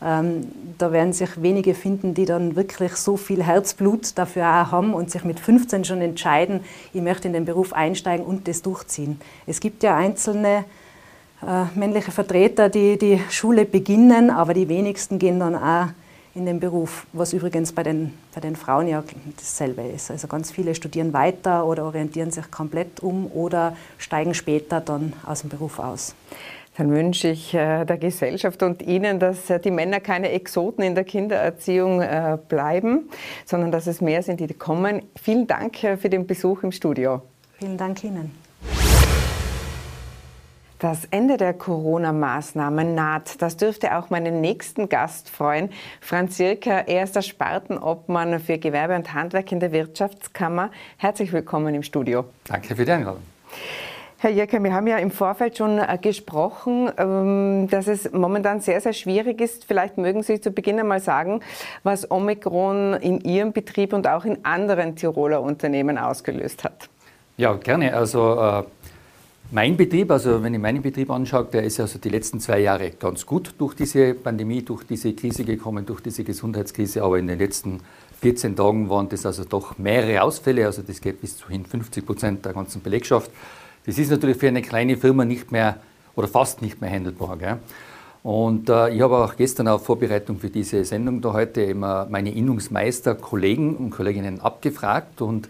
ähm, da werden sich wenige finden, die dann wirklich so viel Herzblut dafür auch haben und sich mit 15 schon entscheiden, ich möchte in den Beruf einsteigen und das durchziehen. Es gibt ja einzelne äh, männliche Vertreter, die die Schule beginnen, aber die wenigsten gehen dann auch in den Beruf, was übrigens bei den, bei den Frauen ja dasselbe ist. Also ganz viele studieren weiter oder orientieren sich komplett um oder steigen später dann aus dem Beruf aus. Dann wünsche ich äh, der Gesellschaft und Ihnen, dass äh, die Männer keine Exoten in der Kindererziehung äh, bleiben, sondern dass es mehr sind, die kommen. Vielen Dank für den Besuch im Studio. Vielen Dank Ihnen. Das Ende der Corona-Maßnahmen naht. Das dürfte auch meinen nächsten Gast freuen. Franz Jirker, er ist der Spartenobmann für Gewerbe und Handwerk in der Wirtschaftskammer. Herzlich willkommen im Studio. Danke für die Einladung. Herr Jirker, wir haben ja im Vorfeld schon äh, gesprochen, ähm, dass es momentan sehr, sehr schwierig ist. Vielleicht mögen Sie zu Beginn einmal sagen, was Omikron in Ihrem Betrieb und auch in anderen Tiroler Unternehmen ausgelöst hat. Ja, gerne. Also äh mein Betrieb, also wenn ich meinen Betrieb anschaue, der ist also die letzten zwei Jahre ganz gut durch diese Pandemie, durch diese Krise gekommen, durch diese Gesundheitskrise, aber in den letzten 14 Tagen waren das also doch mehrere Ausfälle, also das geht bis zu hin 50 Prozent der ganzen Belegschaft. Das ist natürlich für eine kleine Firma nicht mehr oder fast nicht mehr handelbar. Gell? Und äh, ich habe auch gestern auf Vorbereitung für diese Sendung da heute immer meine Innungsmeister, Kollegen und Kolleginnen abgefragt und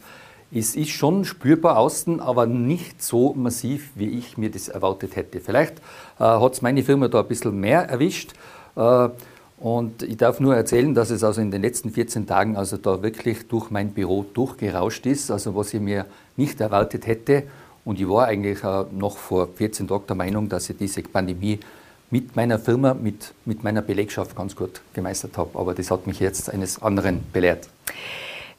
es ist schon spürbar außen, aber nicht so massiv, wie ich mir das erwartet hätte. Vielleicht äh, hat es meine Firma da ein bisschen mehr erwischt. Äh, und ich darf nur erzählen, dass es also in den letzten 14 Tagen also da wirklich durch mein Büro durchgerauscht ist, also was ich mir nicht erwartet hätte. Und ich war eigentlich äh, noch vor 14 Tagen der Meinung, dass ich diese Pandemie mit meiner Firma, mit, mit meiner Belegschaft ganz gut gemeistert habe. Aber das hat mich jetzt eines anderen belehrt.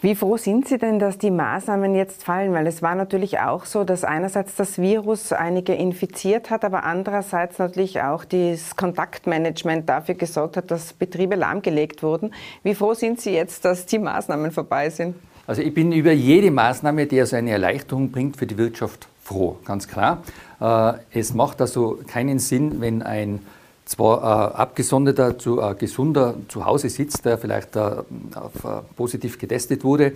Wie froh sind Sie denn, dass die Maßnahmen jetzt fallen? Weil es war natürlich auch so, dass einerseits das Virus einige infiziert hat, aber andererseits natürlich auch das Kontaktmanagement dafür gesorgt hat, dass Betriebe lahmgelegt wurden. Wie froh sind Sie jetzt, dass die Maßnahmen vorbei sind? Also ich bin über jede Maßnahme, die also eine Erleichterung bringt für die Wirtschaft, froh, ganz klar. Äh, es macht also keinen Sinn, wenn ein zwar äh, abgesonderter, zu, äh, gesunder zu Hause sitzt, der vielleicht äh, auf, äh, positiv getestet wurde.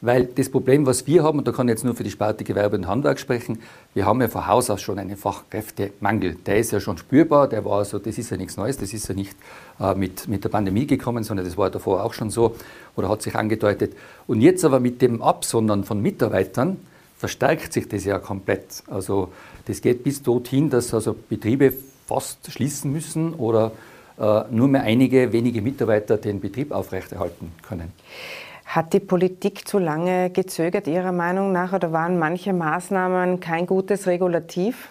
Weil das Problem, was wir haben, und da kann ich jetzt nur für die Sparte Gewerbe und Handwerk sprechen, wir haben ja von Haus aus schon einen Fachkräftemangel. Der ist ja schon spürbar, der war also, das ist ja nichts Neues, das ist ja nicht äh, mit, mit der Pandemie gekommen, sondern das war davor auch schon so oder hat sich angedeutet. Und jetzt aber mit dem Absondern von Mitarbeitern verstärkt sich das ja komplett. Also das geht bis dorthin, dass also Betriebe fast schließen müssen oder äh, nur mehr einige wenige Mitarbeiter den Betrieb aufrechterhalten können. Hat die Politik zu lange gezögert, Ihrer Meinung nach, oder waren manche Maßnahmen kein gutes Regulativ?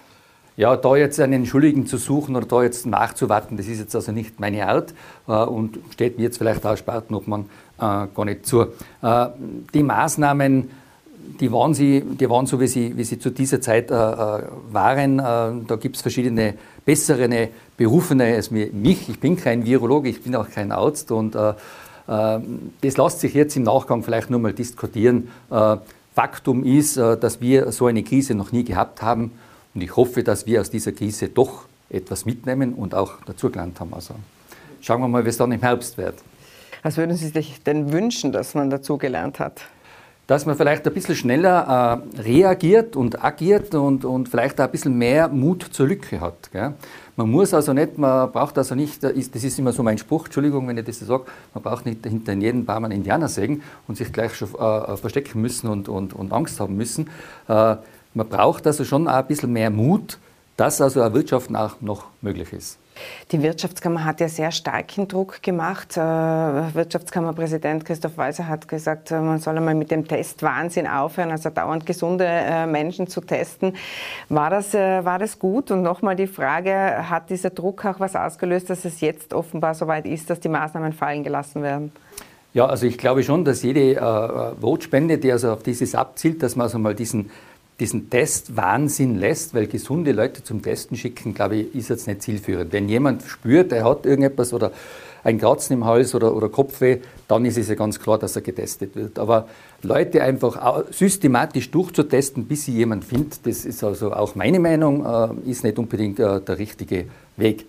Ja, da jetzt einen Schuldigen zu suchen oder da jetzt nachzuwarten, das ist jetzt also nicht meine Art äh, und steht mir jetzt vielleicht auch Sparten, ob man äh, gar nicht zu. Äh, die Maßnahmen die waren, sie, die waren so, wie sie, wie sie zu dieser Zeit äh, äh waren. Äh, da gibt es verschiedene bessere Berufene als mich. Ich bin kein Virologe, ich bin auch kein Arzt und äh, das lässt sich jetzt im Nachgang vielleicht nur mal diskutieren. Faktum ist, dass wir so eine Krise noch nie gehabt haben und ich hoffe, dass wir aus dieser Krise doch etwas mitnehmen und auch dazugelernt haben. Also schauen wir mal, wie es dann im Herbst wird. Was würden Sie sich denn wünschen, dass man dazugelernt hat? Dass man vielleicht ein bisschen schneller äh, reagiert und agiert und, und vielleicht auch ein bisschen mehr Mut zur Lücke hat. Gell? Man muss also nicht, man braucht also nicht, das ist immer so mein Spruch, Entschuldigung, wenn ich das so sage, man braucht nicht hinter jedem Baum einen Indianer sägen und sich gleich schon äh, verstecken müssen und, und, und Angst haben müssen. Äh, man braucht also schon auch ein bisschen mehr Mut, dass also ein Wirtschaften auch noch möglich ist. Die Wirtschaftskammer hat ja sehr starken Druck gemacht. Äh, Wirtschaftskammerpräsident Christoph Weiser hat gesagt, äh, man soll einmal mit dem Testwahnsinn aufhören, also dauernd gesunde äh, Menschen zu testen. War das, war das gut? Und nochmal die Frage, hat dieser Druck auch was ausgelöst, dass es jetzt offenbar so weit ist, dass die Maßnahmen fallen gelassen werden? Ja, also ich glaube schon, dass jede äh, Votspende, die also auf dieses abzielt, dass man also mal diesen diesen Test Wahnsinn lässt, weil gesunde Leute zum Testen schicken, glaube ich, ist jetzt nicht zielführend. Wenn jemand spürt, er hat irgendetwas oder ein Kratzen im Hals oder, oder Kopfweh, dann ist es ja ganz klar, dass er getestet wird. Aber Leute einfach systematisch durchzutesten, bis sie jemand findet, das ist also auch meine Meinung, äh, ist nicht unbedingt äh, der richtige Weg.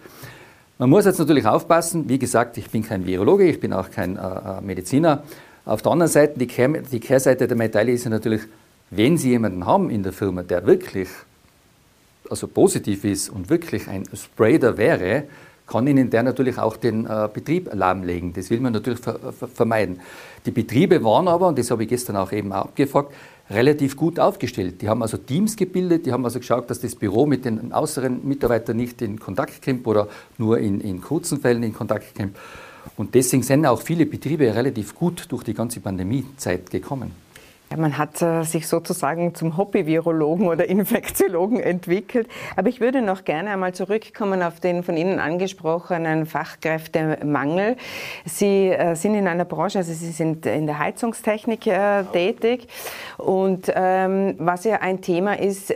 Man muss jetzt natürlich aufpassen, wie gesagt, ich bin kein Virologe, ich bin auch kein äh, Mediziner. Auf der anderen Seite, die, Kehr, die Kehrseite der Medaille ist ja natürlich, wenn Sie jemanden haben in der Firma, der wirklich also positiv ist und wirklich ein Spreader wäre, kann Ihnen der natürlich auch den äh, Betrieb lahmlegen. Das will man natürlich ver ver vermeiden. Die Betriebe waren aber, und das habe ich gestern auch eben abgefragt, relativ gut aufgestellt. Die haben also Teams gebildet, die haben also geschaut, dass das Büro mit den äußeren Mitarbeitern nicht in Kontakt kommt oder nur in, in kurzen Fällen in Kontakt kommt. Und deswegen sind auch viele Betriebe relativ gut durch die ganze Pandemiezeit gekommen. Ja, man hat äh, sich sozusagen zum Hobby-Virologen oder Infektiologen entwickelt. Aber ich würde noch gerne einmal zurückkommen auf den von Ihnen angesprochenen Fachkräftemangel. Sie äh, sind in einer Branche, also Sie sind in der Heizungstechnik äh, tätig. Und ähm, was ja ein Thema ist,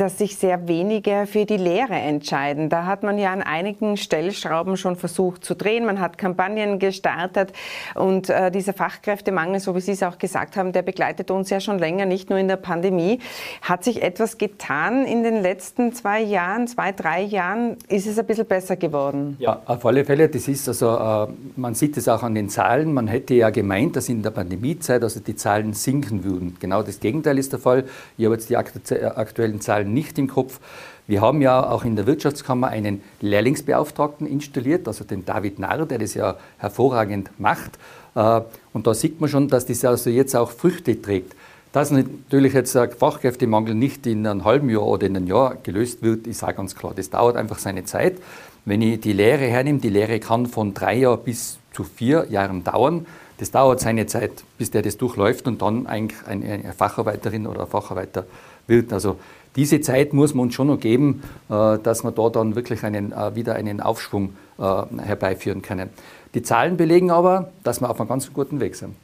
dass sich sehr wenige für die Lehre entscheiden. Da hat man ja an einigen Stellschrauben schon versucht zu drehen. Man hat Kampagnen gestartet und äh, dieser Fachkräftemangel, so wie Sie es auch gesagt haben, der begleitet uns ja schon länger, nicht nur in der Pandemie. Hat sich etwas getan in den letzten zwei Jahren, zwei, drei Jahren? Ist es ein bisschen besser geworden? Ja, auf alle Fälle. Das ist also, äh, man sieht es auch an den Zahlen. Man hätte ja gemeint, dass in der Pandemiezeit also die Zahlen sinken würden. Genau das Gegenteil ist der Fall. Ich habe jetzt die aktuellen Zahlen Zahlen nicht im Kopf. Wir haben ja auch in der Wirtschaftskammer einen Lehrlingsbeauftragten installiert, also den David Narr, der das ja hervorragend macht. Äh, und da sieht man schon, dass das also jetzt auch Früchte trägt. Dass natürlich jetzt der Fachkräftemangel nicht in einem halben Jahr oder in einem Jahr gelöst wird, ist auch ganz klar. Das dauert einfach seine Zeit. Wenn ich die Lehre hernehme, die Lehre kann von drei Jahren bis zu vier Jahren dauern. Das dauert seine Zeit, bis der das durchläuft und dann eigentlich eine Facharbeiterin oder ein Facharbeiter wird. Also diese Zeit muss man uns schon noch geben, äh, dass wir da dann wirklich einen, äh, wieder einen Aufschwung äh, herbeiführen können. Die Zahlen belegen aber, dass wir auf einem ganz guten Weg sind.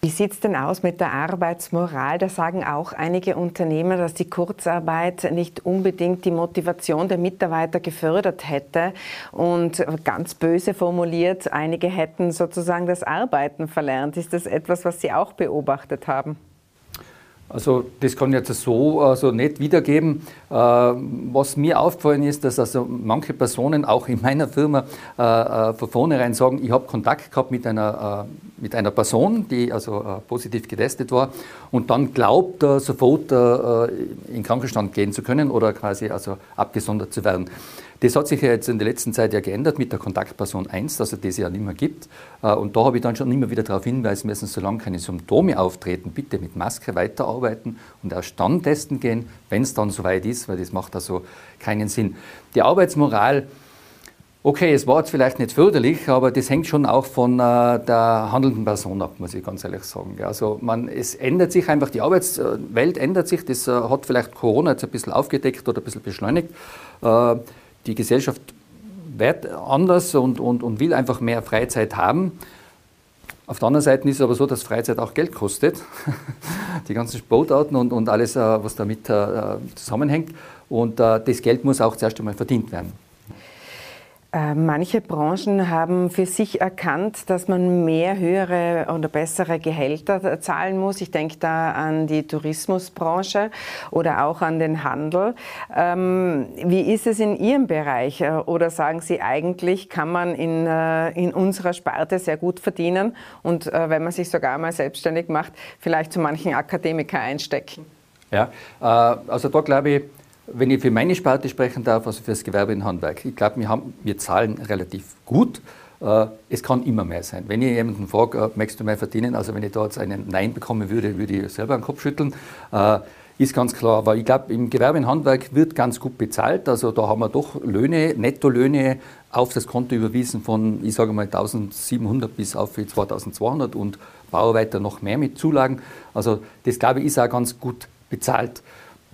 Wie sieht es denn aus mit der Arbeitsmoral? Da sagen auch einige Unternehmer, dass die Kurzarbeit nicht unbedingt die Motivation der Mitarbeiter gefördert hätte. Und ganz böse formuliert, einige hätten sozusagen das Arbeiten verlernt. Ist das etwas, was Sie auch beobachtet haben? Also das kann ich jetzt so also nicht wiedergeben. Äh, was mir aufgefallen ist, dass also manche Personen auch in meiner Firma äh, äh, von vornherein sagen, ich habe Kontakt gehabt mit einer, mit einer Person, die also positiv getestet war und dann glaubt, sofort in Krankenstand gehen zu können oder quasi also abgesondert zu werden. Das hat sich ja jetzt in der letzten Zeit ja geändert mit der Kontaktperson 1, dass es das ja nicht mehr gibt. Äh, und da habe ich dann schon immer wieder darauf hinweisen müssen, solange keine Symptome auftreten, bitte mit Maske weiterarbeiten und erst dann testen gehen, wenn es dann soweit ist, weil das macht also keinen Sinn. Die Arbeitsmoral, Okay, es war jetzt vielleicht nicht förderlich, aber das hängt schon auch von äh, der handelnden Person ab, muss ich ganz ehrlich sagen. Also man, es ändert sich einfach, die Arbeitswelt ändert sich, das äh, hat vielleicht Corona jetzt ein bisschen aufgedeckt oder ein bisschen beschleunigt. Die Gesellschaft wird anders und, und, und will einfach mehr Freizeit haben. Auf der anderen Seite ist es aber so, dass Freizeit auch Geld kostet. Die ganzen Sportarten und, und alles, äh, was damit äh, zusammenhängt. Und äh, das Geld muss auch zuerst einmal verdient werden. Äh, manche Branchen haben für sich erkannt, dass man mehr höhere oder bessere Gehälter zahlen muss. Ich denke da an die Tourismusbranche oder auch an den Handel. Ähm, wie ist es in Ihrem Bereich? Äh, oder sagen Sie, eigentlich kann man in, äh, in unserer Sparte sehr gut verdienen und wenn man sich sogar mal selbstständig macht, vielleicht zu manchen Akademiker einstecken? Ja, also da glaube ich, wenn ich für meine Sparte sprechen darf, also für das Gewerbe in Handwerk, ich glaube, wir, wir zahlen relativ gut. Äh, es kann immer mehr sein. Wenn ich jemanden frage, äh, möchtest du mehr verdienen, also wenn ich da jetzt einen Nein bekommen würde, würde ich selber den Kopf schütteln. Äh, ist ganz klar. Aber ich glaube, im Gewerbe und Handwerk wird ganz gut bezahlt. Also da haben wir doch Löhne, Nettolöhne auf das Konto überwiesen von, ich sage mal, 1700 bis auf 2200 und Bauarbeiter noch mehr mit Zulagen. Also das, glaube ich, ist auch ganz gut bezahlt.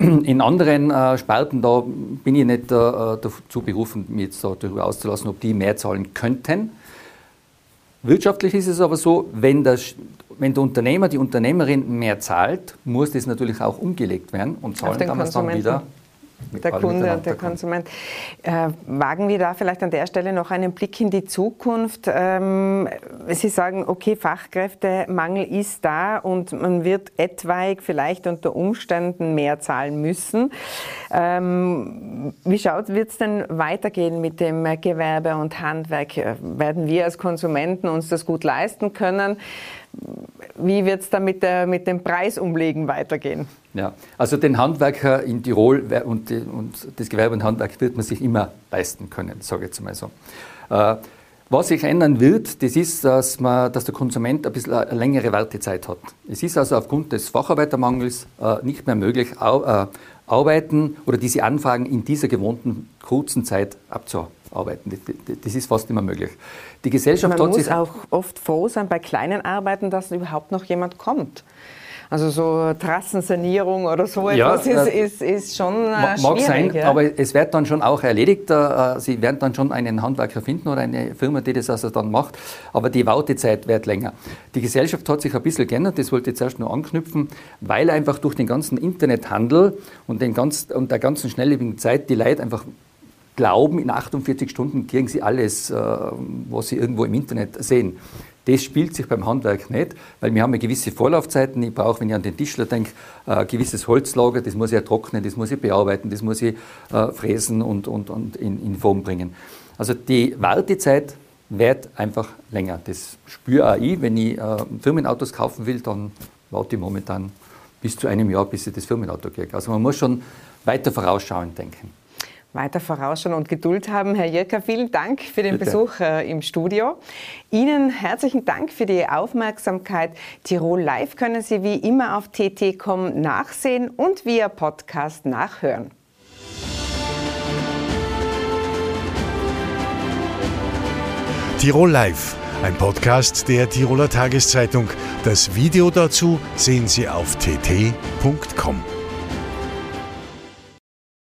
In anderen äh, Sparten, da bin ich nicht äh, dazu berufen, mich jetzt darüber auszulassen, ob die mehr zahlen könnten. Wirtschaftlich ist es aber so, wenn, das, wenn der Unternehmer, die Unternehmerin mehr zahlt, muss das natürlich auch umgelegt werden und zahlen kann man es dann wieder der Kunde und der Konsument. Äh, wagen wir da vielleicht an der Stelle noch einen Blick in die Zukunft? Ähm, Sie sagen, okay, Fachkräftemangel ist da und man wird etwaig vielleicht unter Umständen mehr zahlen müssen. Ähm, wie schaut wird es denn weitergehen mit dem Gewerbe und Handwerk? Werden wir als Konsumenten uns das gut leisten können? Wie wird es da mit, der, mit dem Preisumlegen weitergehen? Ja, also den Handwerker in Tirol und, und das Gewerbe und Handwerk wird man sich immer leisten können, sage ich jetzt mal so. Äh, was sich ändern wird, das ist, dass, man, dass der Konsument ein bisschen eine längere Wartezeit hat. Es ist also aufgrund des Facharbeitermangels äh, nicht mehr möglich, äh, arbeiten oder diese Anfragen in dieser gewohnten kurzen Zeit abzuarbeiten. Das ist fast immer möglich. Die Gesellschaft Man muss auch oft froh sein bei kleinen Arbeiten, dass überhaupt noch jemand kommt. Also so Trassensanierung oder so ja, etwas ist, äh, ist, ist schon äh, Mag sein, ja? aber es wird dann schon auch erledigt. Äh, Sie werden dann schon einen Handwerker finden oder eine Firma, die das also dann macht. Aber die Wartezeit wird länger. Die Gesellschaft hat sich ein bisschen geändert, das wollte ich jetzt erst nur anknüpfen, weil einfach durch den ganzen Internethandel und, den ganz, und der ganzen schnelllebigen Zeit die Leute einfach glauben, in 48 Stunden kriegen sie alles, was sie irgendwo im Internet sehen. Das spielt sich beim Handwerk nicht, weil wir haben ja gewisse Vorlaufzeiten. Ich brauche, wenn ich an den Tischler denke, ein gewisses Holzlager, das muss ich trocknen, das muss ich bearbeiten, das muss ich äh, fräsen und, und, und in, in Form bringen. Also die Wartezeit wird einfach länger. Das spüre auch ich. Wenn ich äh, Firmenautos kaufen will, dann warte ich momentan bis zu einem Jahr, bis ich das Firmenauto kriege. Also man muss schon weiter vorausschauend denken weiter vorausschauen und Geduld haben. Herr Jirka, vielen Dank für den Bitte. Besuch äh, im Studio. Ihnen herzlichen Dank für die Aufmerksamkeit. Tirol Live können Sie wie immer auf tt.com nachsehen und via Podcast nachhören. Tirol Live, ein Podcast der Tiroler Tageszeitung. Das Video dazu sehen Sie auf tt.com.